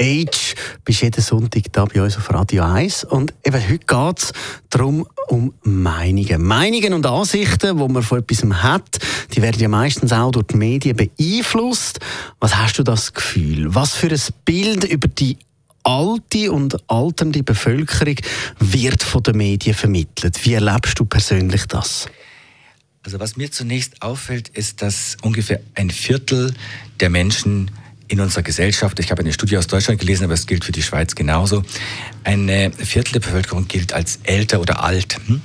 Age bist jeden Sonntag da bei uns auf Radio 1. Und eben heute geht es darum, um Meinungen. Meinungen und Ansichten, die man von etwas hat, die werden ja meistens auch durch die Medien beeinflusst. Was hast du das Gefühl? Was für ein Bild über die alte und alternde Bevölkerung wird von den Medien vermittelt? Wie erlebst du persönlich das? Also was mir zunächst auffällt, ist, dass ungefähr ein Viertel der Menschen in unserer Gesellschaft, ich habe eine Studie aus Deutschland gelesen, aber es gilt für die Schweiz genauso, ein Viertel der Bevölkerung gilt als älter oder alt. Hm?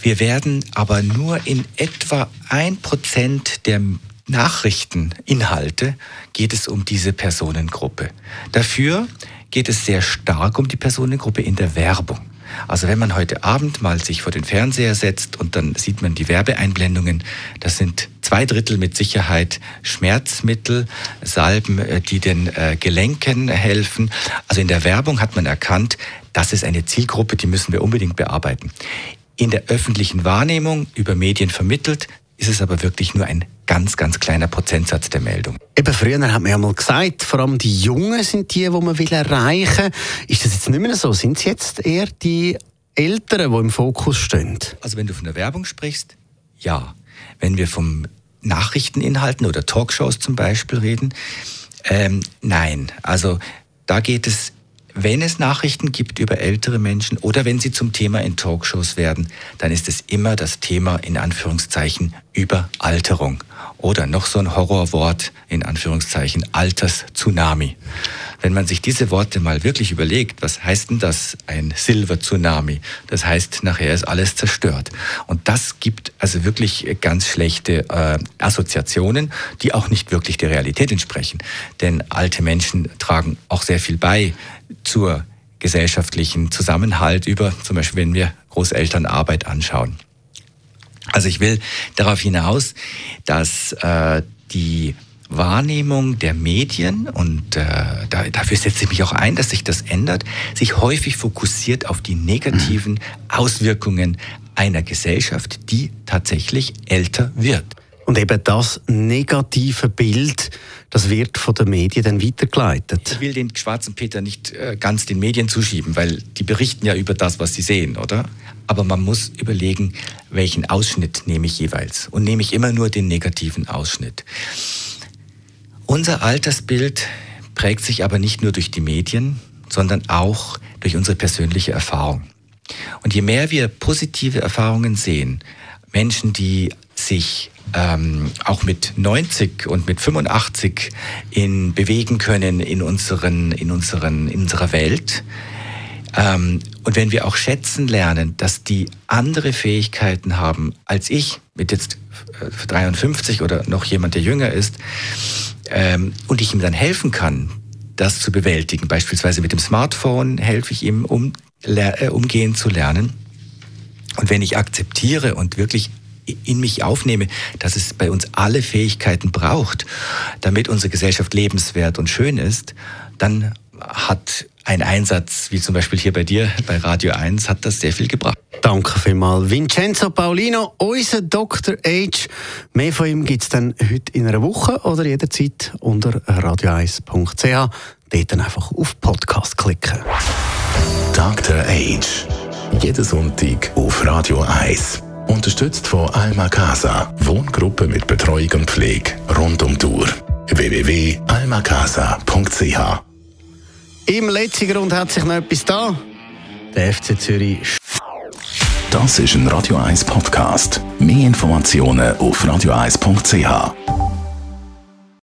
Wir werden aber nur in etwa ein Prozent der Nachrichteninhalte geht es um diese Personengruppe. Dafür geht es sehr stark um die Personengruppe in der Werbung. Also wenn man heute Abend mal sich vor den Fernseher setzt und dann sieht man die Werbeeinblendungen, das sind zwei Drittel mit Sicherheit Schmerzmittel, Salben, äh, die den äh, Gelenken helfen. Also in der Werbung hat man erkannt, das ist eine Zielgruppe, die müssen wir unbedingt bearbeiten. In der öffentlichen Wahrnehmung über Medien vermittelt, ist es aber wirklich nur ein ganz, ganz kleiner Prozentsatz der Meldung. Eben früher hat man ja mal gesagt, vor allem die Jungen sind die, die man will erreichen will. Ist das jetzt nicht mehr so? Sind es jetzt eher die Älteren, die im Fokus stehen? Also wenn du von der Werbung sprichst, ja. Wenn wir vom Nachrichteninhalten oder Talkshows zum Beispiel reden, ähm, nein. Also da geht es wenn es Nachrichten gibt über ältere Menschen oder wenn sie zum Thema in Talkshows werden, dann ist es immer das Thema in Anführungszeichen Überalterung. Oder noch so ein Horrorwort in Anführungszeichen Alters-Tsunami. Wenn man sich diese Worte mal wirklich überlegt, was heißt denn das, ein Silver-Tsunami? Das heißt, nachher ist alles zerstört. Und das gibt also wirklich ganz schlechte äh, Assoziationen, die auch nicht wirklich der Realität entsprechen. Denn alte Menschen tragen auch sehr viel bei zur gesellschaftlichen Zusammenhalt über, zum Beispiel wenn wir Großelternarbeit anschauen. Also ich will darauf hinaus, dass äh, die Wahrnehmung der Medien, und äh, da, dafür setze ich mich auch ein, dass sich das ändert, sich häufig fokussiert auf die negativen Auswirkungen einer Gesellschaft, die tatsächlich älter wird. Und eben das negative Bild, das wird von den Medien dann weitergeleitet. Ich will den schwarzen Peter nicht äh, ganz den Medien zuschieben, weil die berichten ja über das, was sie sehen, oder? Aber man muss überlegen, welchen Ausschnitt nehme ich jeweils. Und nehme ich immer nur den negativen Ausschnitt. Unser Altersbild prägt sich aber nicht nur durch die Medien, sondern auch durch unsere persönliche Erfahrung. Und je mehr wir positive Erfahrungen sehen, Menschen, die sich ähm, auch mit 90 und mit 85 in, bewegen können in, unseren, in, unseren, in unserer Welt. Ähm, und wenn wir auch schätzen lernen, dass die andere Fähigkeiten haben als ich, mit jetzt 53 äh, oder noch jemand, der jünger ist, ähm, und ich ihm dann helfen kann, das zu bewältigen. Beispielsweise mit dem Smartphone helfe ich ihm, um äh, umgehen zu lernen. Und wenn ich akzeptiere und wirklich in mich aufnehme, dass es bei uns alle Fähigkeiten braucht, damit unsere Gesellschaft lebenswert und schön ist, dann hat ein Einsatz, wie zum Beispiel hier bei dir bei Radio 1, hat das sehr viel gebracht. Danke vielmals. Vincenzo Paulino, unser Dr. H. Mehr von ihm gibt es dann heute in einer Woche oder jederzeit unter radio1.ch. Dort dann einfach auf Podcast klicken. Dr. H. Jeden Sonntag auf Radio 1. Unterstützt von Alma Casa. Wohngruppe mit Betreuung und Pflege rund um die Uhr. www.almacasa.ch Im letzten Grund hat sich noch etwas da. Der FC Zürich. Das ist ein Radio 1 Podcast. Mehr Informationen auf radio1.ch.